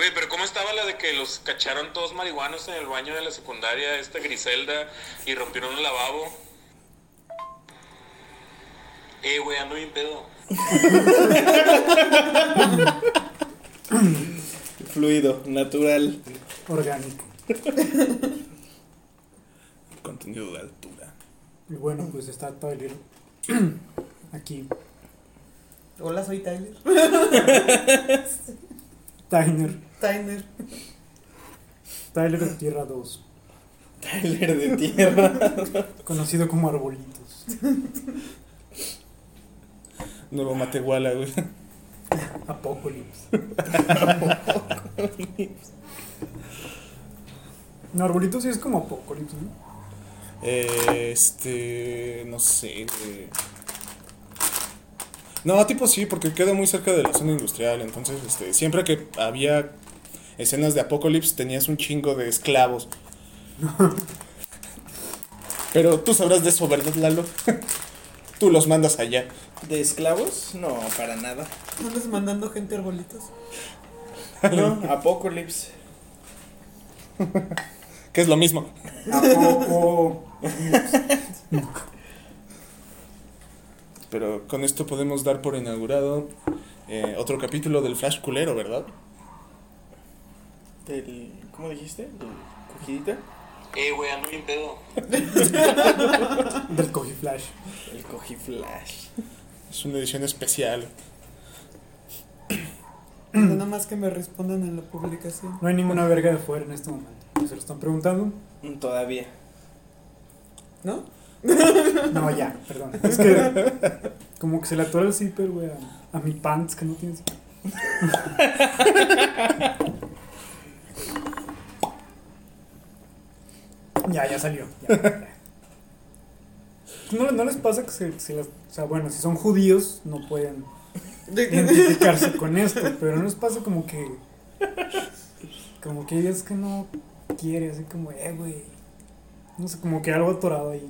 Güey, pero ¿cómo estaba la de que los cacharon todos marihuanos en el baño de la secundaria, esta Griselda, y rompieron el lavabo? Eh, güey, ando bien pedo. Fluido, natural. Orgánico. Contenido de altura. Y bueno, pues está Tyler aquí. Hola, soy Tyler. Tyler. Tyler. Tyler de Tierra 2. Tyler de tierra. Conocido como Arbolitos. Nuevo Matehuala, güey. Apocalypse. No, Arbolitos sí es como Apocalypse, ¿no? Eh, Este. No sé, güey. No, tipo sí, porque queda muy cerca de la zona industrial. Entonces, este, siempre que había escenas de Apocalypse, tenías un chingo de esclavos. Pero tú sabrás de eso, ¿verdad, Lalo? tú los mandas allá. ¿De esclavos? No, para nada. ¿No andas mandando gente a arbolitos? No, Apocalypse. Que es lo mismo. Pero con esto podemos dar por inaugurado eh, otro capítulo del Flash culero, ¿verdad? Del, ¿Cómo dijiste? ¿Del cogidita? Eh, güey, ando bien pedo. Del Cogiflash. El cogiflash. Es una edición especial. Nada más que me respondan en la publicación. No hay ninguna verga de fuera en este momento. ¿Se lo están preguntando? Mm, Todavía. ¿No? No, ya, perdón. Es que como que se le atora el zipper, güey, a, a mi pants que no tiene zipper. Ya, ya salió. ya, ya. ¿No, ¿No les pasa que se, se las- o sea, bueno, si son judíos no pueden identificarse con esto, pero no les pasa como que como que es que no quiere, así como, eh, güey. No sé, como que algo atorado ahí.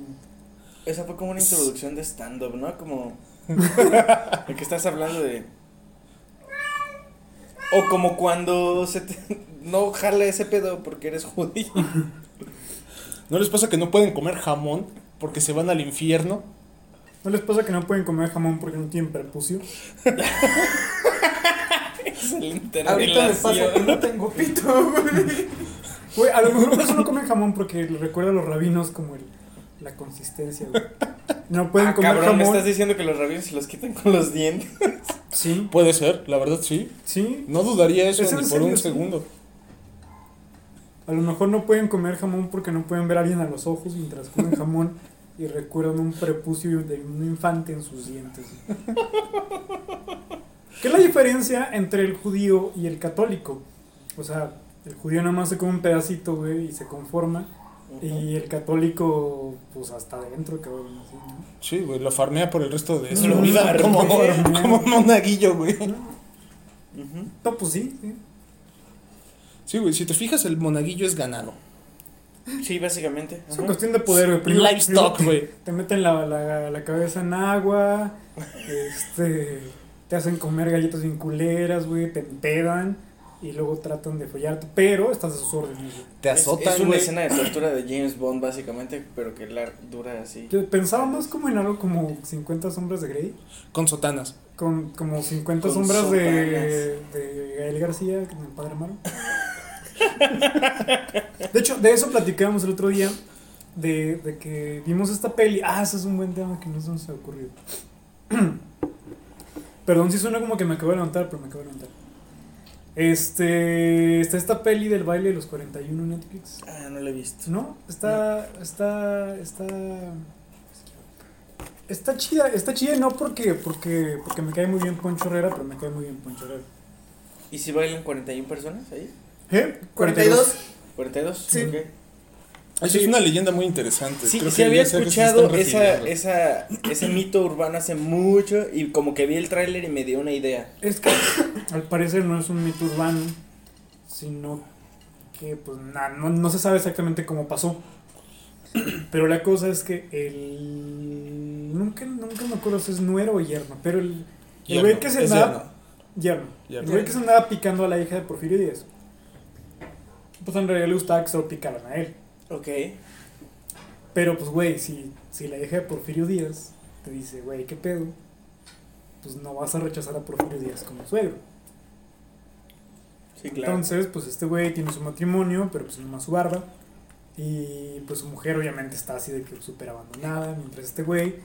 Esa fue como una introducción de stand-up, ¿no? Como. El que estás hablando de. O como cuando se te... no jala ese pedo porque eres judío. ¿No les pasa que no pueden comer jamón porque se van al infierno? ¿No les pasa que no pueden comer jamón porque no tienen prepucio? Excelente Ahorita me pasa que no tengo pito, güey. Güey, a lo mejor por eso no comen jamón porque le recuerda a los rabinos como el, la consistencia, güey. No pueden Ah, comer cabrón, me jamón. estás diciendo que los rabiones se los quitan con los dientes. Sí, Puede ser, la verdad sí. sí. No dudaría eso ¿Es en ni por serio, un sí? segundo. A lo mejor no pueden comer jamón porque no pueden ver a alguien a los ojos mientras comen jamón y recuerdan un prepucio de un infante en sus dientes. ¿Qué es la diferencia entre el judío y el católico? O sea, el judío nada más se come un pedacito, güey, y se conforma. Y el católico, pues hasta adentro, cabrón. Así, ¿no? Sí, güey, lo farmea por el resto de su Lo vida. farmea. Como, monaguillo, güey. No, pues sí, sí. Sí, güey, si te fijas, el monaguillo es ganado. Sí, básicamente. Es una cuestión de poder, güey. Primero- Livestock, güey. Te meten la, la, la cabeza en agua, este, te hacen comer galletas bien culeras, güey, te empedan y luego tratan de follarte, pero estás a sus órdenes, güey. Te azotan, Es, una escena de tortura de James Bond, básicamente, pero que la dura así. Yo pensaba más como en algo como 50 sombras de Grey, Con sotanas. con como 50 Con sombras de, sotanas. de Gael García, que es el padre Amaro. De hecho, de eso platicábamos el otro día, de, de que vimos esta peli. Ah, ese es un buen tema que no se nos ha ocurrido. Perdón si suena como que me acabo de levantar, pero me acabo de levantar. Este, está esta peli del baile de los 41 en Netflix. Ah, no lo he visto. ¿No? Está, está, está, está chida, está chida no porque, porque, porque me cae muy bien Poncho Herrera, pero me cae muy bien Poncho Herrera. ¿Y si bailan 41 personas ahí? ¿Eh? 42. ¿42? Sí. Ok. Eso es una leyenda muy interesante. Sí, Creo sí que había escuchado esa, esa, ese mito urbano hace mucho y como que vi el tráiler y me dio una idea. Es que al parecer no es un mito urbano, sino que pues na- no, no se sabe exactamente cómo pasó. Pero la cosa es que el... Nunca, nunca me acuerdo si es nuero o yerno, pero el, el güey Yerno, que se es andaba... yerno. Yerno. Yerno. El güey que se andaba picando a la hija de Porfirio Díaz. Pues en realidad le gustaba que se lo picaran a él. Ok. Pero pues, güey, si, si la hija de Porfirio Díaz te dice, güey, ¿qué pedo? Pues no vas a rechazar a Porfirio Díaz como suegro. Sí, claro. Entonces, pues este güey tiene su matrimonio, pero pues nomás su barba. Y pues su mujer obviamente está así de que súper abandonada, mientras este güey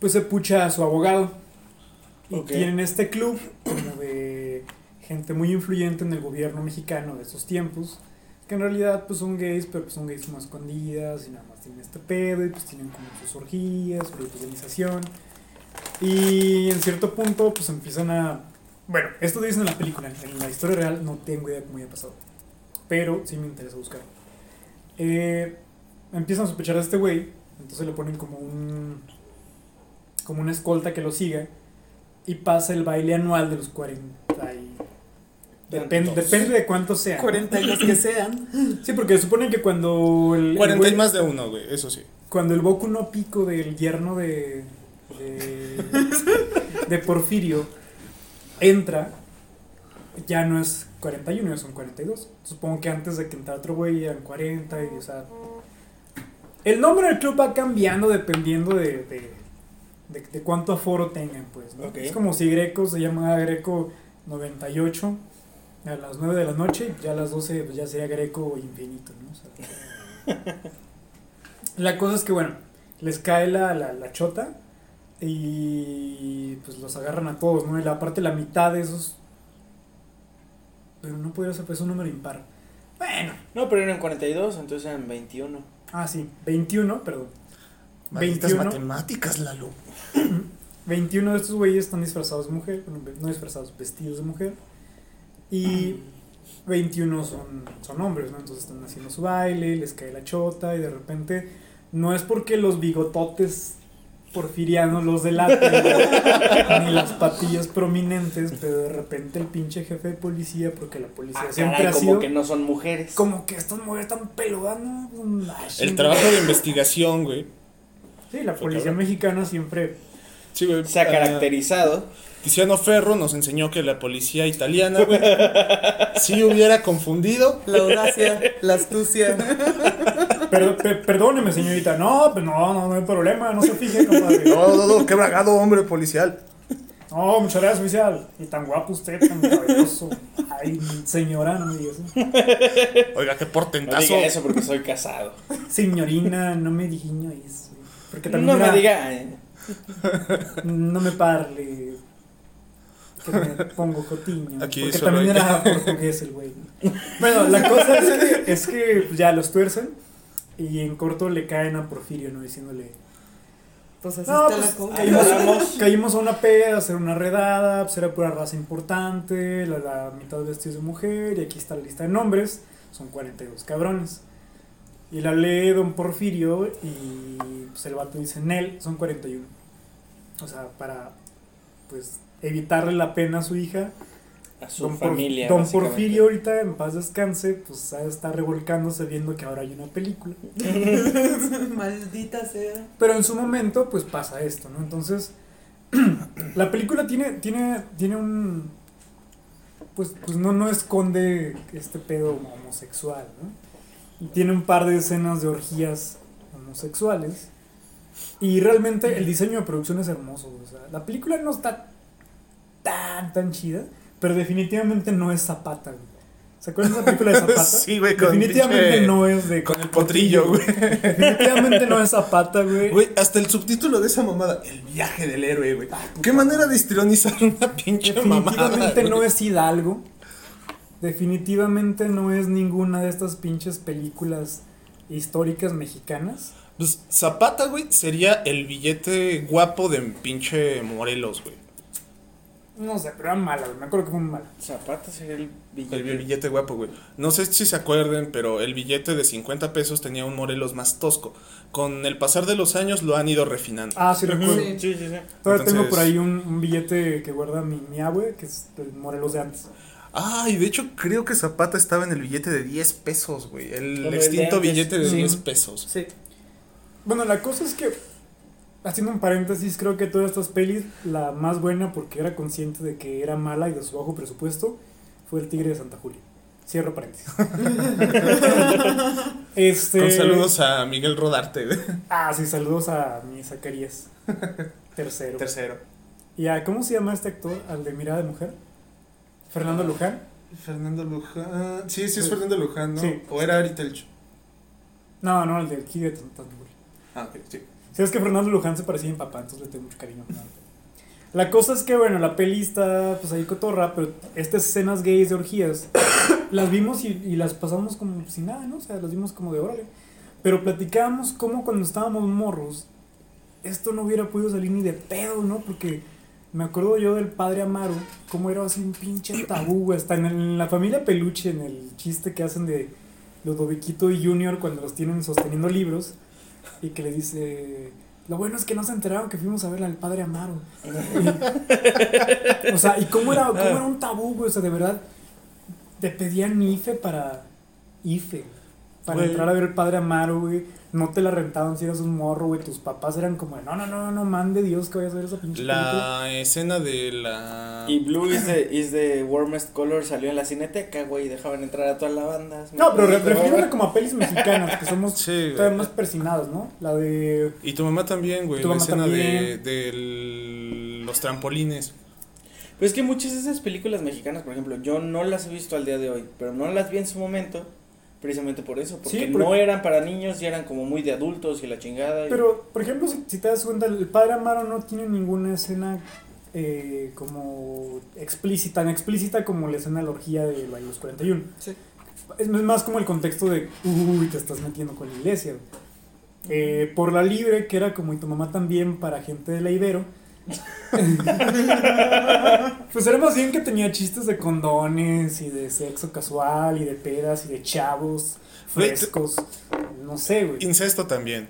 pues se pucha a su abogado. Y tienen este club como de gente muy influyente en el gobierno mexicano de esos tiempos, que en realidad pues son gays, pero pues son gays como escondidas y nada más tienen este pedo y pues tienen como sus orgías, su organización. Y en cierto punto pues empiezan a... Bueno, esto dicen en la película, en la historia real no tengo idea cómo haya pasado, pero sí me interesa buscar. Eh, empiezan a sospechar a este güey, entonces le ponen como un... como una escolta que lo siga y pasa el baile anual de los 40 y... Depende, depende de cuántos sean. 40 y los que sean. Sí, porque suponen que cuando el, el 40 y más de uno, güey, eso sí. cuando el Boku no Pico del yerno de, de, de Porfirio entra, ya no es 41, ya son 42. Supongo que antes de que entrara otro güey eran 40 y, o sea... El nombre del club va cambiando dependiendo de, de, de- de cuánto aforo tengan, pues. Es como si Greco se llama Greco 98 a las 9 de la noche, ya a las 12 pues ya sería Greco infinito, ¿no? O sea, la cosa es que, bueno, les cae la, la, la chota y pues los agarran a todos, ¿no? Y la, aparte la mitad de esos... Pero no podría ser, pues un número impar. Bueno, No, pero eran 42, entonces eran 21. ah, sí, 21, perdón. Malditas 21. matemáticas, Lalo. 21 de estos güeyes están disfrazados de mujer, bueno, no disfrazados, vestidos de mujer. Y 21 son, son hombres, ¿no? Entonces están haciendo su baile, les cae la chota y de repente no es porque los bigototes porfirianos los delaten, ni las patillas prominentes, pero de repente el pinche jefe de policía, porque la policía Ah, siempre caray, ha como sido que no son mujeres. como que estas mujeres están peludas, El trabajo de investigación, güey. Sí, la Fue policía cabrón. mexicana siempre Sí, güey. Se ha ah, caracterizado. Tiziano Ferro nos enseñó que la policía italiana, güey, sí hubiera confundido. La audacia, la astucia. Per- per- perdóneme, señorita. No, pues no, no, no hay problema. No se fije, compadre. No, no, no, qué bragado hombre policial. No, muchas gracias, oficial. Y tan guapo usted, tan maravilloso. Ay, señora, no me digas eso. Oiga, qué No portentazo. diga eso porque soy casado. Señorina, no me digiño eso. Porque también No me diga. eh, No me parle. Que me pongo cotiño. Aquí porque también hay- era portugués el güey. Bueno, la cosa es que, es que ya los tuercen. Y en corto le caen a Porfirio, ¿no? Diciéndole. Pues así No, está pues, la cosa. caímos, a una peda, a hacer una redada, pues era pura raza importante, la, la mitad vestidos de mujer, y aquí está la lista de nombres, son 42 cabrones. Y la lee Don Porfirio y pues el vato dice, Nel, son 41. O sea, para pues evitarle la pena a su hija, A su Don, Por- familia. Don. Porfirio ahorita en paz descanse, pues estar revolcándose viendo que ahora hay una película. Maldita sea. Pero en su momento, pues pasa esto, ¿no? Entonces, la película tiene, tiene, tiene un. Pues, pues no, no esconde este pedo homosexual, ¿no? Tiene un par de escenas de orgías homosexuales. Y realmente el diseño de producción es hermoso. O sea, la película no está tan, tan chida, pero definitivamente no es Zapata, güey. ¿Se acuerdan de esa película de Zapata? Sí, güey, con Definitivamente pinche- no es de. Con el potrillo, güey. Definitivamente no es Zapata, güey. Güey, hasta el subtítulo de esa mamada, el viaje del héroe, güey. ¿Qué manera de histrionizaar una pinche mamada? Definitivamente no es Hidalgo. Definitivamente no es ninguna de estas pinches películas históricas mexicanas. Pues Zapata, güey, sería el billete guapo de pinche Morelos, güey. No sé, pero era mala, güey. Me acuerdo que fue muy mala. Zapata sería el billete. el billete guapo, güey. No sé si se acuerden, pero el billete de 50 pesos tenía un Morelos más tosco. Con el pasar de los años lo han ido refinando. Ah, sí, recuerdo. Sí. Sí, sí, sí. Todavía tengo Entonces- por ahí un, un billete que guarda mi, mi abue, que es el Morelos de antes. Ah, y de hecho creo que Zapata estaba en el billete de 10 pesos, güey. El extinto billete de Sí. 10 pesos. Sí. Bueno, la cosa es que, haciendo un paréntesis, creo que todas estas pelis, la más buena porque era consciente de que era mala y de su bajo presupuesto, fue El Tigre de Santa Julia. Cierro paréntesis. este. Con saludos a Miguel Rodarte. Ah, sí, saludos a mi Zacarías. Tercero. Tercero. ¿Y a cómo se llama este actor? ¿Al de Mirada de Mujer? ¿Fernando Luján? Fernando Luján. Sí, sí es Fernando Luján, ¿no? Sí. O era Ari Telch. No, no, el del Kid de Tantanbury. Ah, ok, sí. Sí, es que Fernando Luján se parecía a mi papá, entonces le tengo mucho cariño. La cosa es que, bueno, la peli está pues ahí cotorra, pero estas escenas gays de orgías las vimos y, y las pasamos como sin nada, ¿no? O sea, las vimos como de órale. Pero platicábamos cómo cuando estábamos morros, esto no hubiera podido salir ni de pedo, ¿no? Porque me acuerdo yo del padre Amaro, cómo era así un pinche tabú. Hasta en, en la familia Peluche, en el chiste que hacen de Ludoviquito y Junior cuando los tienen sosteniendo libros y que le dice, lo bueno es que no se enteraron que fuimos a ver al padre Amaro. Y- o sea, ¿y cómo era, cómo era un tabú, güey? O sea, de verdad, te pedían IFE para IFE. Para Güey. entrar a ver el padre Amaro, güey. No te la rentaban si eras un morro, güey. Tus papás eran como, no, no, no, no, man de Dios que vayas a ver esa pinche película. La escena de la. Y Blue is the, is the warmest color salió en la cineteca, güey. Dejaban entrar a toda la banda. No, pero re- refiriéndome como a pelis mexicanas, que somos Sí, todavía más persinados, ¿no? La de... Y tu mamá también, güey. La escena de, también. de los trampolines. Pues es que muchas de esas películas mexicanas, por ejemplo, yo no las he visto al día de hoy, pero no las vi en su momento, precisamente por eso, porque Sí, no eran para niños y eran como muy de adultos y la chingada. y- Pero, por ejemplo, si, si te das cuenta, el padre Amaro no tiene ninguna escena eh, como explícita, tan explícita como la escena de la orgía de la- los 41. Sí. Es es más como el contexto de, uy, te estás metiendo con la iglesia. Eh, por la libre, que era como y tu mamá también para gente de la Ibero. pues era más bien que tenía chistes de condones y de sexo casual y de pedas y de chavos frescos. No sé, güey. Incesto también.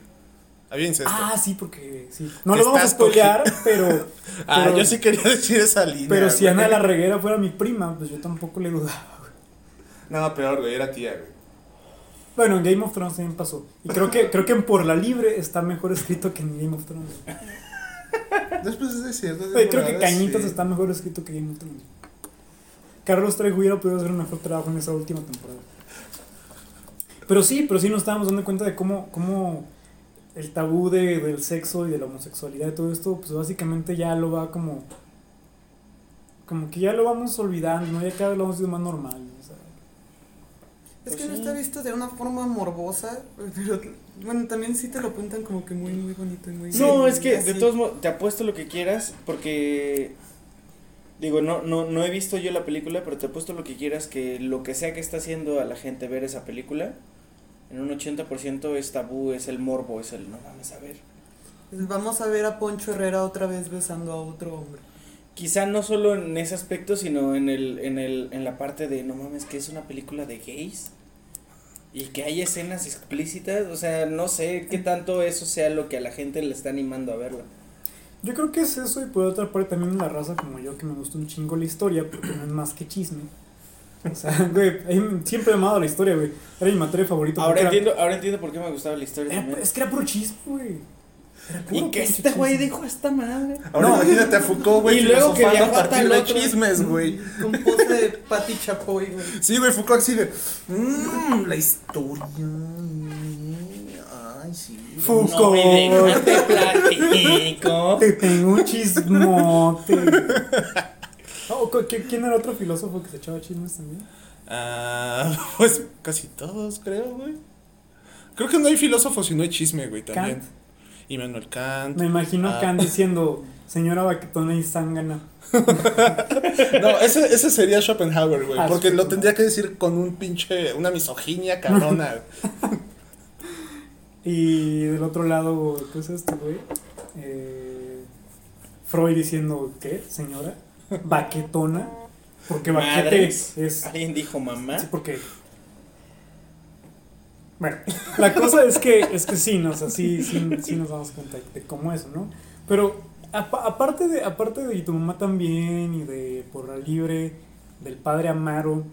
Había incesto. Ah, sí, porque sí. No lo vamos a spoilear, pero. Ah, yo sí quería decir esa línea. Pero si güey. Ana de la Reguera fuera mi prima, pues yo tampoco le dudaba. güey. No, peor, güey, era tía, güey. Bueno, en Game of Thrones también pasó. Y creo que, creo que en Por la Libre está mejor escrito que en Game of Thrones. Después es cierto. Güey, creo que Cañitas está mejor escrito que Game of Thrones. Carlos Trejo hubiera podido hacer un mejor trabajo en esa última temporada. Pero sí, pero sí nos estábamos dando cuenta de cómo, cómo el tabú de, del sexo y de la homosexualidad y todo esto, pues básicamente ya lo va como. Como que ya lo vamos olvidando, ¿no? Ya cada vez lo vamos haciendo más normal. o sea. Es Pues que no está visto de una forma morbosa, pero bueno, también sí te lo cuentan como que muy, muy bonito y muy... No, es que así. de todos modos, te apuesto lo que quieras, porque. Digo, no, no, no he visto yo la película, pero te apuesto lo que quieras que lo que sea que está haciendo a la gente ver esa película, en un 80% es tabú, es el morbo, es el no mames a ver. Vamos a ver a Poncho Herrera otra vez besando a otro hombre. Quizá no solo en ese aspecto, sino en el, en el, en la parte de no mames que es una película de gays y que hay escenas explícitas, o sea, no sé qué tanto eso sea lo que a la gente le está animando a verla. Yo creo que es eso y por otra parte también la raza como yo que me gusta un chingo la historia porque no es más que chisme. O sea, güey, siempre he amado la historia, güey. Era mi materia favorita. Ahora era- entiendo, ahora entiendo por qué me gustaba la historia era- también. es que era puro chisme, güey. Y que este güey dijo esta madre. Ahora No. imagínate a Foucault, güey, Y luego que viajó a partir de chismes, güey. Con pose de Patti Chapoy, güey. Sí, güey, Foucault así de. Mmm, la historia. Ay, sí. Foucault. No me te platico. Te tengo un chismote. Oh, ¿cu- qué- ¿Quién era otro filósofo que se echaba chismes también? Ah, pues casi todos, creo, güey. Creo que no hay filósofo si no hay chisme, güey, también. Kant. Immanuel Kant. Me imagino a Ah. Kant diciendo, señora baquetona y zángana. No, ese, ese sería Schopenhauer, güey. Ah, porque lo tendría que decir con un pinche. Una misoginia cabrona. Y del otro lado, ¿qué es esto, güey? Eh, Freud diciendo, ¿qué, señora? Baquetona. Porque baquete es... Alguien dijo mamá. Sí, porque... Bueno, la cosa es que, es que sí, ¿no? O sea, sí, sí, sí nos damos cuenta de cómo eso, ¿no? Pero apa- aparte de, aparte de Y tu mamá también y de Porra Libre, del Padre Amaro,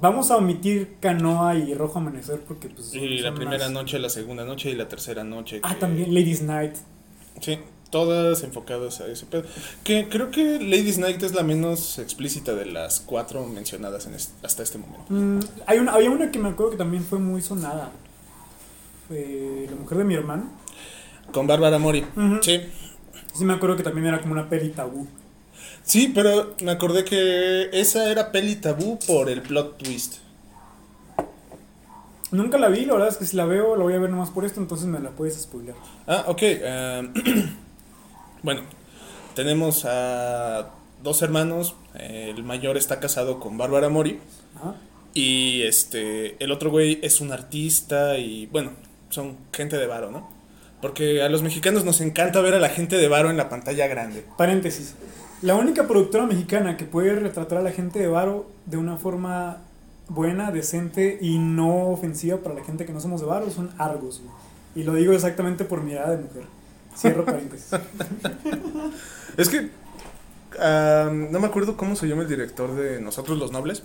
vamos a omitir Canoa y Rojo Amanecer porque pues... Y la más- primera noche, la segunda noche y la tercera noche. Ah, que- también Ladies Night. Sí. Todas enfocadas a ese pedo. Que creo que Ladies Night es la menos explícita de las cuatro mencionadas en hasta este momento. Mm, hay una, había una que me acuerdo que también fue muy sonada. Fue la mujer de mi hermano. Con Bárbara Mori. Sí. Sí me acuerdo que también era como una peli tabú. Sí, pero me acordé que esa era peli tabú por el plot twist. Nunca la vi, la verdad es que si la veo, la voy a ver nomás por esto, entonces me la puedes spoiler. Ah, ok. em, bueno, tenemos a dos hermanos. El mayor está casado con Bárbara Mori. Ajá. Y este, el otro güey es un artista y bueno, son gente de varo, ¿no? Porque a los mexicanos nos encanta ver a la gente de varo en la pantalla grande. Paréntesis. La única productora mexicana que puede retratar a la gente de Varo de una forma buena, decente y no ofensiva para la gente que no somos de Varo son Argos. güey. Y lo digo exactamente por mirada de mujer. Cierro paréntesis. Es que no me acuerdo cómo se llama el director de Nosotros los Nobles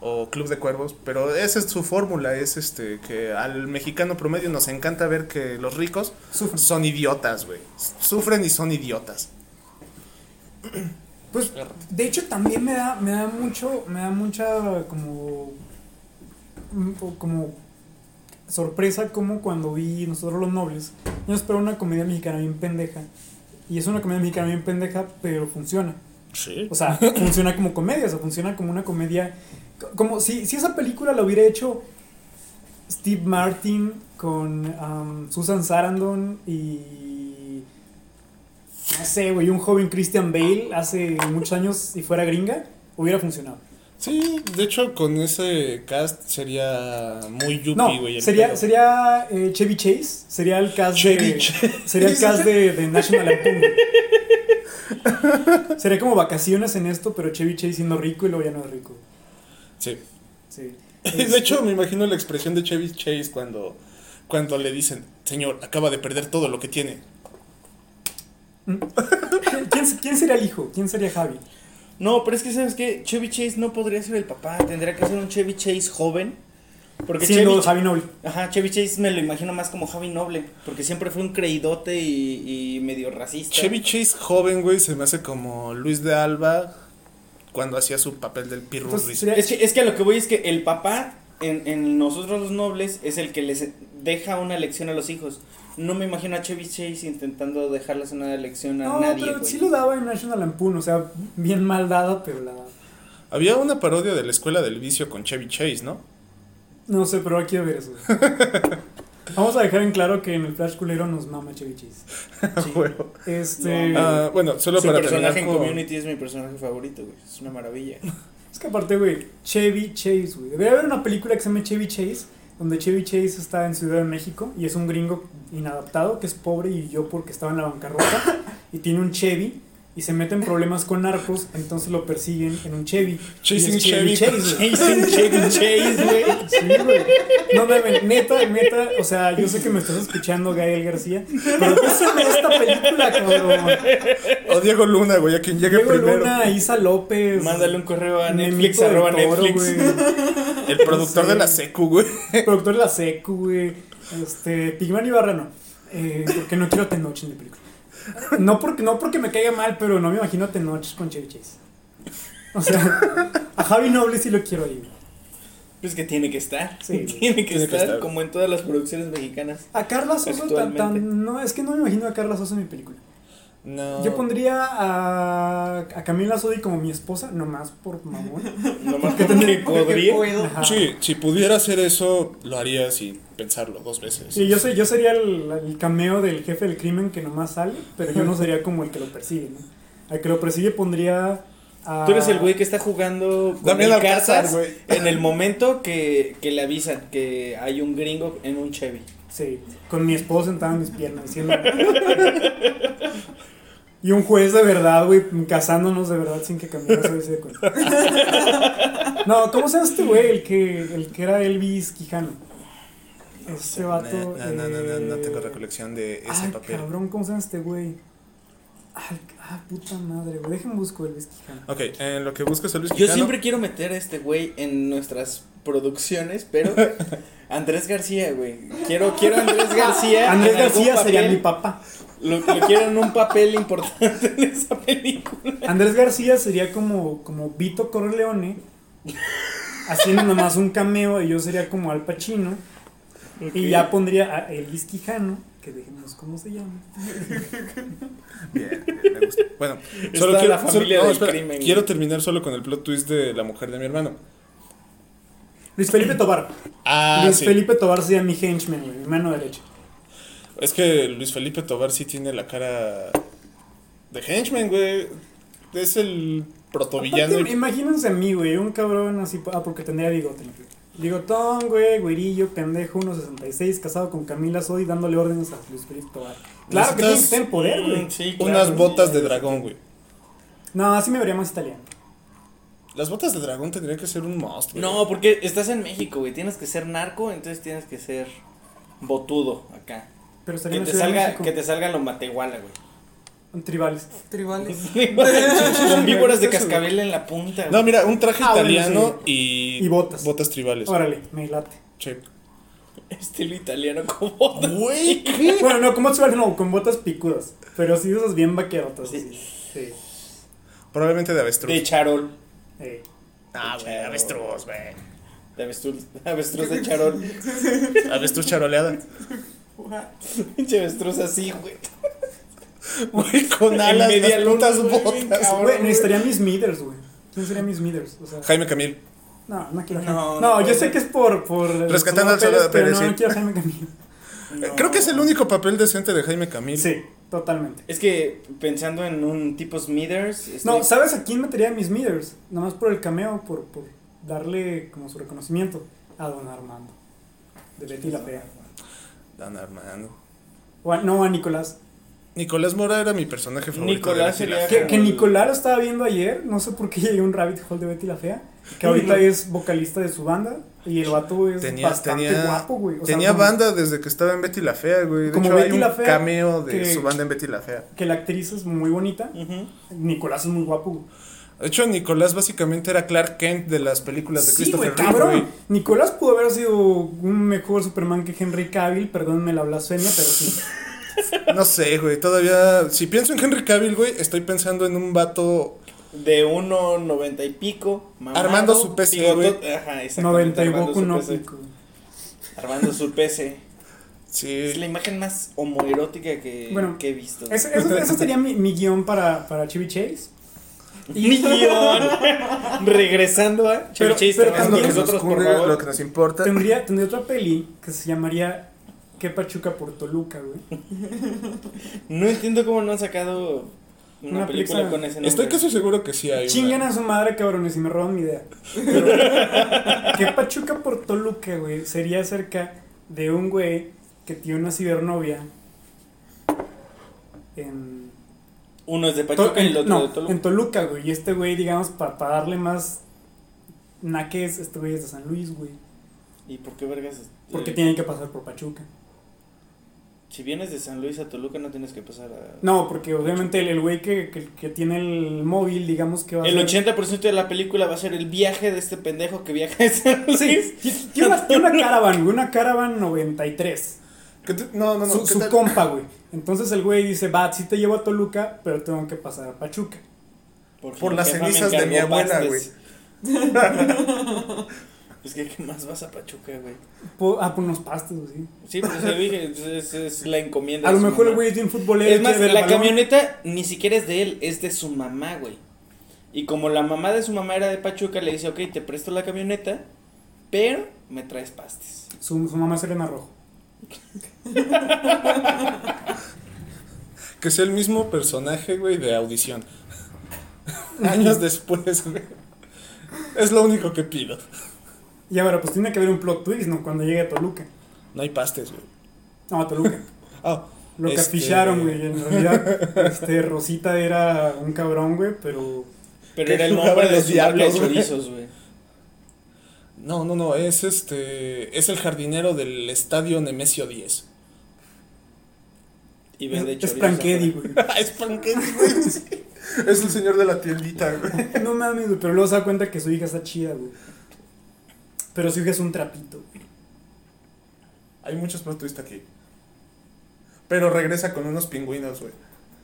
o Club de Cuervos, pero esa es su fórmula, es este que al mexicano promedio nos encanta ver que los ricos Sufren. son idiotas, güey. Sufren y son idiotas. Pues, de hecho, también me da, me da mucho, me da mucha como, mm, como sorpresa como cuando vi Nosotros los Nobles, yo esperaba una comedia mexicana bien pendeja. Y es una comedia mexicana bien pendeja, pero funciona. Sí. O sea, funciona como comedia, o sea, funciona como una comedia. co- Como si, si esa película la hubiera hecho Steve Martin con um, Susan Sarandon y. No sé, güey, un joven Christian Bale hace muchos años y fuera gringa, hubiera funcionado. Sí, de hecho con ese cast sería muy yuppie, No, güey. sería, pedo. sería eh, Chevy Chase, sería el cast Chevy de. Chase. Sería el cast de, de National Lampoon. sería como vacaciones en esto, pero Chevy Chase siendo rico y luego ya no es rico. Sí. Sí. De hecho, me imagino la expresión de Chevy Chase cuando, cuando le dicen, señor, acaba de perder todo lo que tiene. ¿Quién, quién sería el hijo? ¿Quién sería Javi? No, pero es que, ¿sabes qué? Chevy Chase no podría ser el papá. Tendría que ser un Chevy Chase joven. Porque Siendo Chevy, Javi Noble. Ajá, Chevy Chase me lo imagino más como Javi Noble. Porque siempre fue un creídote y, y medio racista. Chevy Chase joven, güey, se me hace como Luis de Alba cuando hacía su papel del Entonces, Pirurris. sería- Es que, es que a lo que voy es que el papá en, en Nosotros los Nobles es el que les deja una lección a los hijos. No me imagino a Chevy Chase intentando dejarles una lección a No, nadie. pero güey. sí lo daba en National Lampoon, o sea, bien mal dada, pero la. Había una parodia de la escuela del vicio con Chevy Chase, ¿no? No sé, pero ahora quiero ver eso. Vamos a dejar en claro que en el Flash culero nos mama Chevy Chase. Sí. Bueno. Este. No, Ah, bueno, solo Su para personaje terminar en con- Community es mi personaje favorito, güey. Es una maravilla. Es que aparte, güey, Chevy Chase, güey. Debería haber una película que se llama Chevy Chase, donde Chevy Chase está en Ciudad de México y es un gringo inadaptado que es pobre y yo porque estaba en la bancarrota y tiene un Chevy y se mete en problemas con narcos, entonces lo persiguen en un Chevy. Chasing Chevy. Chase. Chasing Chevy Chase, güey. Sí, güey. No, mames, neta, neta, o sea, yo sé que me estás escuchando, Gael García, pero ¿qué se ve esta película, cabrón? O Diego Luna, güey, a quien llegue Diego primero. Luna, Isa López. Mándale un correo a Netflix, arroba Netflix. güey. El productor Sí. de la secu, güey. Productor de la secu, güey. Este, Pigman Ibarra no. Eh, porque no quiero a Tenoch en mi película. No porque, no porque me caiga mal, pero no me imagino a Tenoch con Chevy Chase. O sea, a Javi Noble sí lo quiero ahí. güey. Pues que tiene que estar. Sí. tiene que Tiene que estar como en todas las producciones mexicanas. A Carla Sosa tan- no, es que no me imagino a Carla Sosa en mi película. No. Yo pondría a, a Camila Sodi como mi esposa, nomás por mamón. Nomás Porque porque podría. Sí, si pudiera hacer eso, lo haría sin pensarlo dos veces. Sí, yo, sé, yo sería el, el cameo del jefe del crimen que nomás sale, pero yo no sería como el que lo persigue, ¿no? Al que lo persigue pondría a... Tú eres el güey que está jugando con el cartas güey. en el momento que, que le avisan que hay un gringo en un Chevy. Sí, con mi esposa sentada en mis piernas diciendo... y un juez de verdad, güey, casándonos de verdad sin que se dé cuenta. No, ¿cómo se llama este güey? El que, el que era Elvis Quijano. Este vato... No, no, no, no, no, no eh, tengo recolección de ese Ay, papel. cabrón, ¿cómo se llama este güey? Ah, puta madre, güey. Déjenme busco Elvis Quijano. Ok, en lo que buscas a Luis Yo Quijano, siempre quiero meter a este güey en nuestras producciones, pero Andrés García, güey. Quiero, quiero a Andrés García. Andrés García sería mi papá. Lo, le quieren un papel importante en esa película. Andrés García sería como, como Vito Corleone, haciendo nomás un cameo, y yo sería como Al Pacino. Y ya pondría a Elvis Quijano, que dejemos cómo se llama. Bien, me gusta. Bueno, Está solo la quiero, familia solo- no, del espera, crimen, quiero terminar solo con el plot twist de la mujer de mi hermano. Luis Felipe Tobar. Ah, Luis sí. Felipe Tobar sería mi henchman, mi mano derecha. Es que Luis Felipe Tobar sí tiene la cara de henchman, güey. Es el protovillano. Aparte, imagínense a mí, güey, un cabrón así, ah, porque tendría bigote. Bigotón, güey, güerillo, pendejo, 1.66, casado con Camila Sodi, dándole órdenes a Luis Felipe Tobar. Claro que tiene que tener poder, güey. Mm, sí, claro, Unas botas de dragón, güey. No, así me vería más italiano. Las botas de dragón tendrían que ser un monstruo. No, porque estás en México, güey. Tienes que ser narco, entonces tienes que ser botudo acá. Pero Que te, salga, que te salga lo matehuala, güey. Tribales. Tribales. Con víboras de cascabel en la punta. No, güey. mira, un traje Ah, bueno, italiano sí. y. Y botas. Botas tribales. Órale, me late. Sí. Estilo italiano como. Güey, ¿qué? Bueno, no, como tribales no, con botas picudas. Pero sí esas bien vaquerotas. Sí. Sí. Probablemente de avestruz. De charol. Eh, Ah, güey, avestruz, güey. De avestruz, avestruz de charol. Avestruz charoleada. Pinche avestruz así, güey. Güey, con En alas, media las luna, putas botas. Güey, necesitaría mis meters, güey. ¿Quién sería mis meters? O sea, Jaime Camil. no, no quiero No, Jaime. no No, yo sé que es por. por Rescatando al Soldado pero no, quiero Jaime Camil. Eh, Creo que es el único papel decente de Jaime Camil. Sí, totalmente. Es que pensando en un tipo Smithers. estoy- No, ¿sabes a quién metería mis meters? Nada más por el cameo, por, por darle como su reconocimiento a Don Armando. De Betty la Fea. Dan Armando. O a- no, a Nicolás. Nicolás Mora era mi personaje favorito. Nicolás de sería-. Que, que Nicolás lo estaba viendo ayer, no sé por qué llegué a un rabbit hole de Betty la Fea. Que ahorita es vocalista de su banda. Y el vato es Tenía, bastante tenía, guapo, güey. O sea, tenía como banda desde que estaba en Betty la Fea, güey. De Como hecho, Betty hay un la Fea, cameo de que- su banda en Betty la Fea. Que la actriz es muy bonita. Nicolás es muy guapo, güey. De hecho, Nicolás básicamente era Clark Kent de las películas de Sí, Christopher Reeve, cabrón. güey. Nicolás pudo haber sido un mejor Superman que Henry Cavill, perdónenme la blasfemia, pero sí. No sé, güey. Todavía, si pienso en Henry Cavill, güey, estoy pensando en un vato. De 1.90 y pico. mamado, Armando su PC, güey. Ajá, exactamente. 90 y su no pico. Armando su PC. Sí. Es la imagen más homoerótica que, Bueno, que he visto. Ese, ese- ese sería mi, mi guion para, para Chevy Chase. Mi guion. Regresando a Pero- pero lo que nosotros, por cunde, favor. lo que nos importa. Tendría, tendría otra peli que se llamaría ¿Qué Pachuca por Toluca, güey? No entiendo cómo no han sacado una, Una película con ese nombre. Estoy casi seguro que sí hay. Chingan una. a su madre, cabrones, y me roban mi idea. Pero, ¿Qué Pachuca por Toluca, güey? Sería acerca de un güey que tiene una cibernovia en Uno es de To- Pachuca y el otro no, de Toluca. en Toluca, güey. Y este güey, digamos, para darle más naques, este güey es de San Luis, güey. ¿Y por qué vergas? Porque eh, tienen que pasar por Pachuca. Si vienes de San Luis a Toluca no tienes que pasar a... No, porque obviamente el el güey que, que, que tiene el móvil, digamos que va a El ser- 80% de la película va a ser el viaje de este pendejo que viaja de San Luis. Sí, ti- tiene una, una caravan, güey, una caravan 93. ¿Qué te- No, no, no. su ¿qué su tal? compa, güey. Entonces el güey dice, va, sí te llevo a Toluca, pero tengo que pasar a Pachuca. Porque Por las cenizas de mi abuela, pastes. Es que, ¿qué más vas a Pachuca, güey? Po- ah, por unos pastes, güey. sí. Sí, pues yo dije, es, la encomienda A lo mejor el güey es bien futbolero. Es más, la camioneta ni siquiera es de él, es de su mamá, güey. Y como la mamá de su mamá era de Pachuca, le dice, ok, te presto la camioneta, pero me traes pastes. Su, su mamá es Elena Rojo. Que sea el mismo personaje, güey, de audición. Años después, güey. Es lo único que pido. Y ahora, pues tiene que haber un plot twist, ¿no? Cuando llegue a Toluca. No hay pastes, güey. No, a Toluca. Ah, Lo Este- aficharon, güey. En realidad, este, Rosita era un cabrón, güey, pero. Pero era el nombre de los diablos, chorizos, güey. No, no, no. Es este. Es el jardinero del estadio Nemesio 10. Y vende Es afuera. güey. es Frankenstein, güey. Es el señor de la tiendita, güey. No mames, güey, pero luego se da cuenta que su hija está chida, güey. Pero su hija es un trapito, güey. Hay muchos plot twists aquí. Pero regresa con unos pingüinos, güey.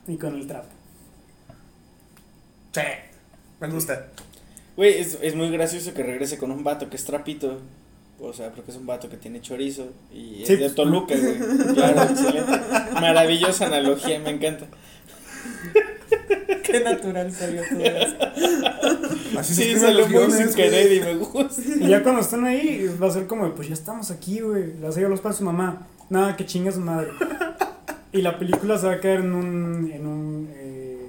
Y con el trapo. Sí. Me gusta. Güey, es, es muy gracioso que regrese con un vato que es trapito. O sea, porque es un vato que tiene chorizo. Y es Sí, de pues. Toluca, güey. Claro, excelente. Maravillosa analogía, me encanta. Qué natural salió todo eso. Así se Sí, salió muy sin querer y me gusta. Y ya cuando están ahí, va a ser como, pues ya estamos aquí, güey. Le vas a los pasos a su mamá. Nada, que chinga su madre. Y la película se va a caer en un. En un eh,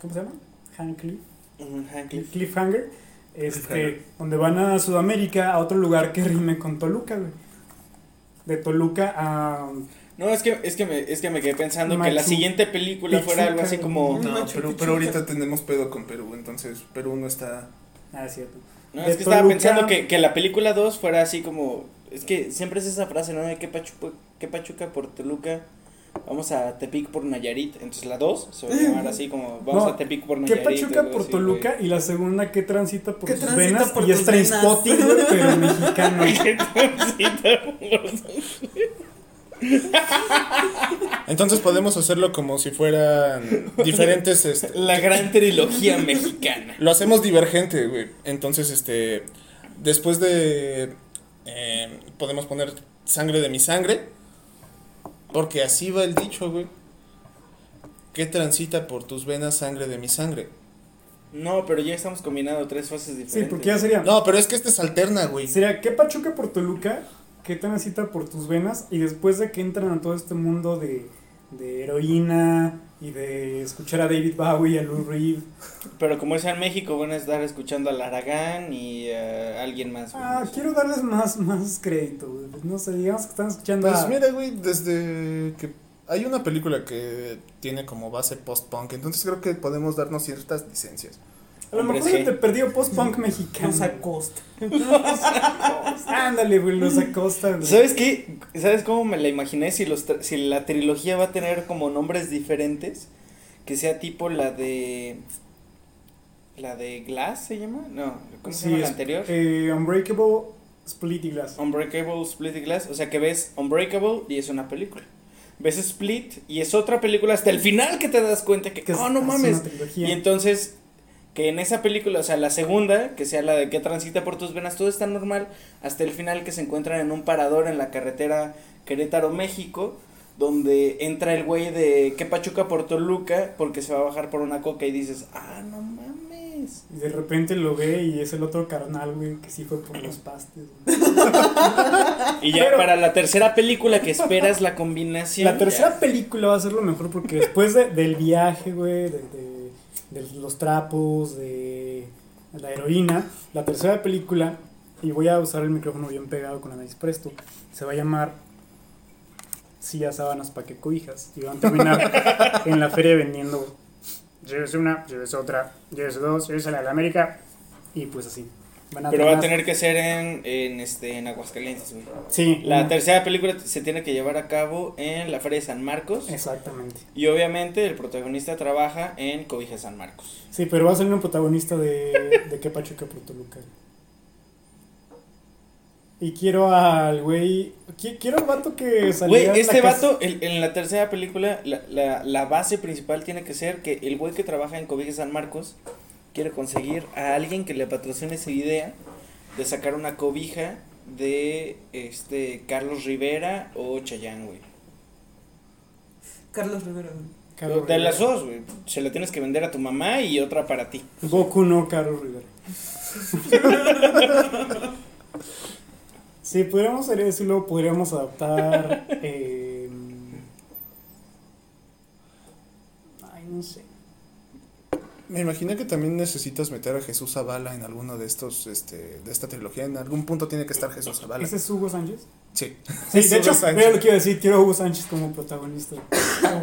¿Cómo se llama? Hang Cliff. Un. Cliffhanger. Este, Cliffhanger. donde van a Sudamérica, a otro lugar que rime con Toluca, güey. De Toluca a. No, es que, es que me, es que me quedé pensando que la siguiente película fuera algo así como. No, Machu pero, pero ahorita tenemos pedo con Perú, entonces Perú no está... Ah, es cierto. No, de es que estaba pensando que, que la película 2 fuera así como. Es que siempre es esa frase, ¿no? De que Pachuca, que Pachuca por Toluca. Vamos a Tepic por Nayarit. Entonces la 2 se va a llamar así como. Vamos No, a Tepic por Que Nayarit. Pachuca algo por así, Toluca y la segunda que transita por Que sus transita venas por y es Trainspotting, pero mexicano. güey. Entonces podemos hacerlo como si fueran diferentes, este... La gran trilogía mexicana. Lo hacemos divergente, güey. Entonces, este... Después de... eh, podemos poner sangre de mi sangre. Porque así va el dicho, güey. ¿Qué transita por tus venas sangre de mi sangre? No, pero ya estamos combinando tres fases diferentes. Sí, porque ya sería. No, pero es que este es alterna, güey. Sería que Pachuca por Toluca, que transita por tus venas y después de que entran a todo este mundo de, de heroína y de escuchar a David Bowie y a Lou Reed. Pero como es en México, van a estar escuchando a Aragán y eh, a alguien más. Ah, no sé. quiero darles más, más crédito, güey. No sé, digamos que están escuchando Pues a... mira, güey, desde que hay una película que tiene como base post-punk, entonces creo que podemos darnos ciertas licencias. A lo mejor se te perdió post-punk mexicano. Nos acosta. Ándale, güey, los acosta. güey. ¿Sabes qué? ¿Sabes cómo me la imaginé? Si, los tra- si la trilogía va a tener como nombres diferentes, que sea tipo la de... ¿La de Glass se llama? No, ¿cómo se Sí, llama la anterior? Eh, Unbreakable, Split y Glass. Unbreakable, Split y Glass. O sea que ves Unbreakable y es una película. Ves Split y es otra película hasta el final que te das cuenta que, Que es- oh, no es mames. Y entonces, que en esa película, o sea, la segunda, que sea la de que transita por tus venas, todo está normal, hasta el final que se encuentran en un parador en la carretera Querétaro-México, donde entra el güey de que Pachuca por Toluca, porque se va a bajar por una coca y dices, ah, no mames. Y de repente lo ve y es el otro carnal, güey, que sí fue por los pastes. Y ya Pero- para la tercera película que esperas la combinación. La tercera ya. película va a ser lo mejor porque después de- del viaje, güey, de, de- de los trapos, de la heroína, la tercera película, y voy a usar el micrófono bien pegado con la nariz presto, se va a llamar Silla Sábanas Pa' que cobijas. Y van a terminar en la feria vendiendo, llévese una, llévese otra, llévese dos, llévese la de la América, y pues así. Pero va a tener que ser en, en, este, en Aguascalientes, güey. Sí, La tercera película se tiene que llevar a cabo en la Feria de San Marcos. Exactamente. Y obviamente el protagonista trabaja en Cobija San Marcos. Sí, pero va a salir un protagonista de, de Que Pachuca por Toluca. Y quiero al güey. qui- Quiero al vato que salió. Güey, este vato, el- en la tercera película, la, la, la base principal tiene que ser que el güey que trabaja en Cobija San Marcos quiere conseguir a alguien que le patrocine esa idea de sacar una cobija de este Carlos Rivera o Chayanne, güey. Carlos Rivera. Carlos de Rivera. las dos, güey. Se la tienes que vender a tu mamá y otra para ti. Goku no, Carlos Rivera. sí, podríamos hacer eso y luego podríamos adaptar. eh, ay, no sé. Me imaginé que también necesitas meter a Jesús Zavala en alguno de estos, este, de esta trilogía. En algún punto tiene que estar Jesús Zavala. ¿Ese es Hugo Sánchez? Sí. Sí, de hecho, mira lo que iba a decir. Quiero a Hugo Sánchez como protagonista.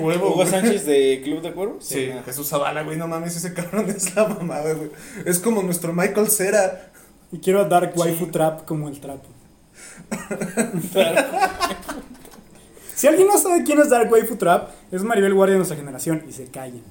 huevo, Hugo. Sánchez de Club de Cuervos. Sí, Ah. Jesús Zavala, güey, no mames, ese cabrón es la mamada, güey. Es como nuestro Michael Cera. Y quiero a Dark Waifu Trap como el trapo. Si alguien no sabe quién es Dark Waifu Trap, es Maribel Guardia de nuestra generación y se callen.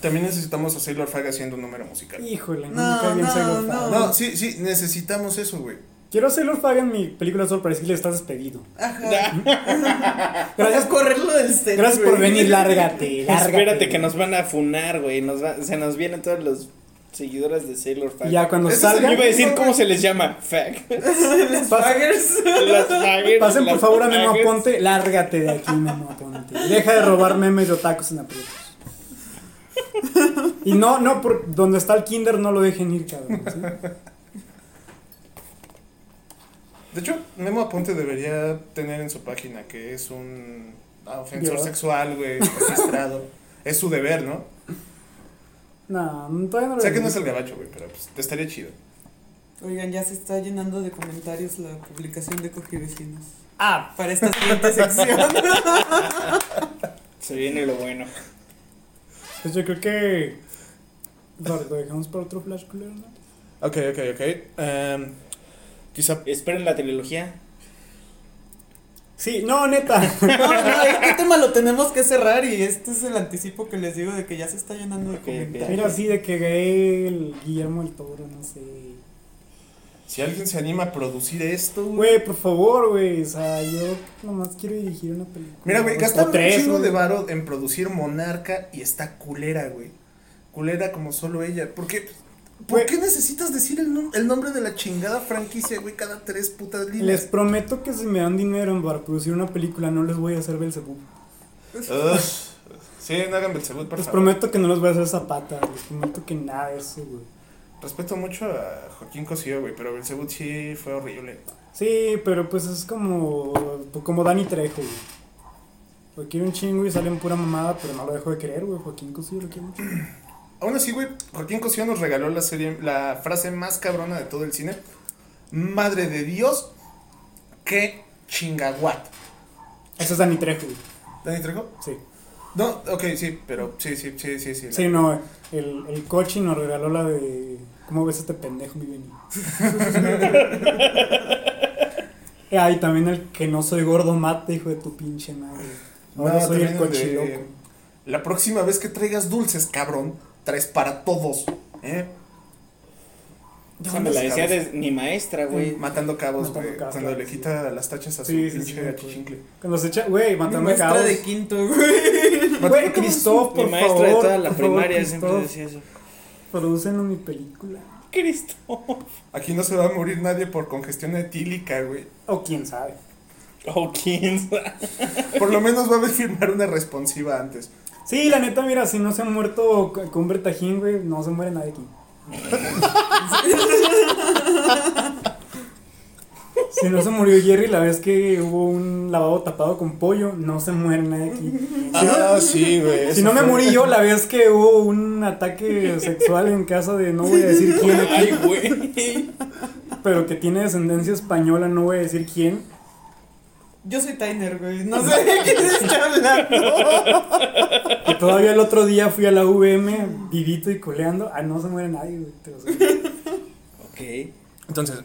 También necesitamos a Sailor Fag haciendo un número musical. Híjole, no, No, me cae bien no, Sailor no. Fag. No, sí, sí, necesitamos eso, güey. Quiero Sailor Fag en mi película solo para decirle estás despedido. Ajá. Gracias, a correrlo del set. gracias por venir, lárgate, lárgate. Espérate que nos van a funar, güey. Nos va- se nos vienen todos los seguidores de Sailor Fag. Y ya cuando Ese es salga, Yo iba a decir cómo se les llama. Fag. Las faggers. Las faggers, pasen por favor a Memo. Aponte, lárgate de aquí, Memo Aponte. Deja de robar memes de otakus en aprietos. Y no, no, por donde está el kinder no lo dejen ir, cabrón. ¿sí? De hecho, Memo Aponte debería tener en su página que es un ofensor sexual, güey, registrado. es su deber, ¿no? No, todavía no lo Sé que no es el gabacho, güey, pero pues estaría chido. Oigan, ya se está llenando de comentarios la publicación de Coge Vecinos. Ah, Para esta siguiente sección. Se viene lo bueno. Pues yo creo que. Lo, lo dejamos para otro flash culero, ¿no? Ok, ok, ok. Em, quizá. Esperen la trilogía. Sí, no, neta. No, no, este tema lo tenemos que cerrar y este es el anticipo que les digo de que ya se está llenando de comentarios. Mira, así de que el Guillermo el Toro, no sé. Si alguien se anima a producir esto, güey. Por favor, güey. O sea, yo nomás quiero dirigir una película. Mira, güey, gastaron un chingo de varo en producir Monarca y está culera, güey. Culera como solo ella. Porque, ¿por qué necesitas decir el, nom- el nombre de la chingada franquicia, güey, cada tres putas Les líneas? prometo que si me dan dinero para producir una película, no les voy a hacer Belzebub. Ugh. sí, no hagan Belzebub, por Les favor. prometo que no les voy a hacer Zapata. Les prometo que nada de eso, güey. Respeto mucho a Joaquín Cosío, güey, pero Belzebub sí fue horrible. Sí, pero pues es como. Como Dani Trejo, güey. Lo quiero un chingo y sale en pura mamada, pero no lo dejo de querer, güey. Joaquín Cosío lo quiero mucho. Aún así, güey, Joaquín Cosío nos regaló la serie, la frase más cabrona de todo el cine. Madre de Dios, qué chingaguat. Ese es Dani Trejo, güey. ¿Dani Trejo? Sí. No, ok, sí, pero sí, sí, sí, sí, sí. Sí, no, el, el coche nos regaló la de. ¿Cómo ves este pendejo, mi Benny? ah, y también el que no soy gordo mate, hijo de tu pinche madre. Ahora No, soy el el de- cochiloco. La próxima vez que traigas dulces, cabrón, traes para todos. ¿eh? Esa me la decía de mi maestra, güey. Matando cabos, güey. Cuando le sí. quita las tachas a su Sí, sí, pinche sí. Cuando se echa, güey, Mi matando maestra cabos. de quinto, güey. Güey, Mi por maestra favor. de toda la favor, primaria siempre decía eso. Producen mi película. Cristo. Aquí no se va a morir nadie por congestión etílica, güey. O quién sabe. Oh, quién sabe. Por lo menos va a firmar una responsiva antes. Sí, la neta, mira, si no se ha muerto C- Cumbre Tajín, güey, no se muere nadie aquí. si no se murió Jerry la vez que hubo un lavabo tapado con pollo, no se muere nadie aquí. Ah, sí, güey. Si no me morí yo la vez que hubo un ataque sexual en casa de no voy a decir quién aquí, Ay, güey. pero que tiene descendencia española, no voy a decir quién. Yo soy Tyner, güey. No sé de quién está hablando. Y todavía el otro día fui a la VM, vivito y coleando. Ah, no se muere nadie, güey. te lo. Ok. Entonces,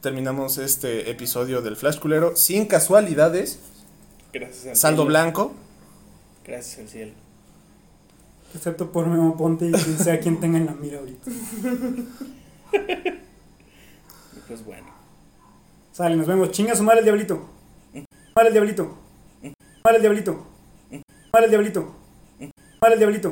terminamos este episodio del Flash Culero sin casualidades. Gracias al Saldo cielo. blanco. Gracias al cielo. Excepto por Memo Ponte y quien sea quien tenga en la mira ahorita. Pues bueno. Sale, nos vemos. Chinga su madre el diablito. Madre el diablito. Madre el diablito. Madre el diablito. Madre el diablito.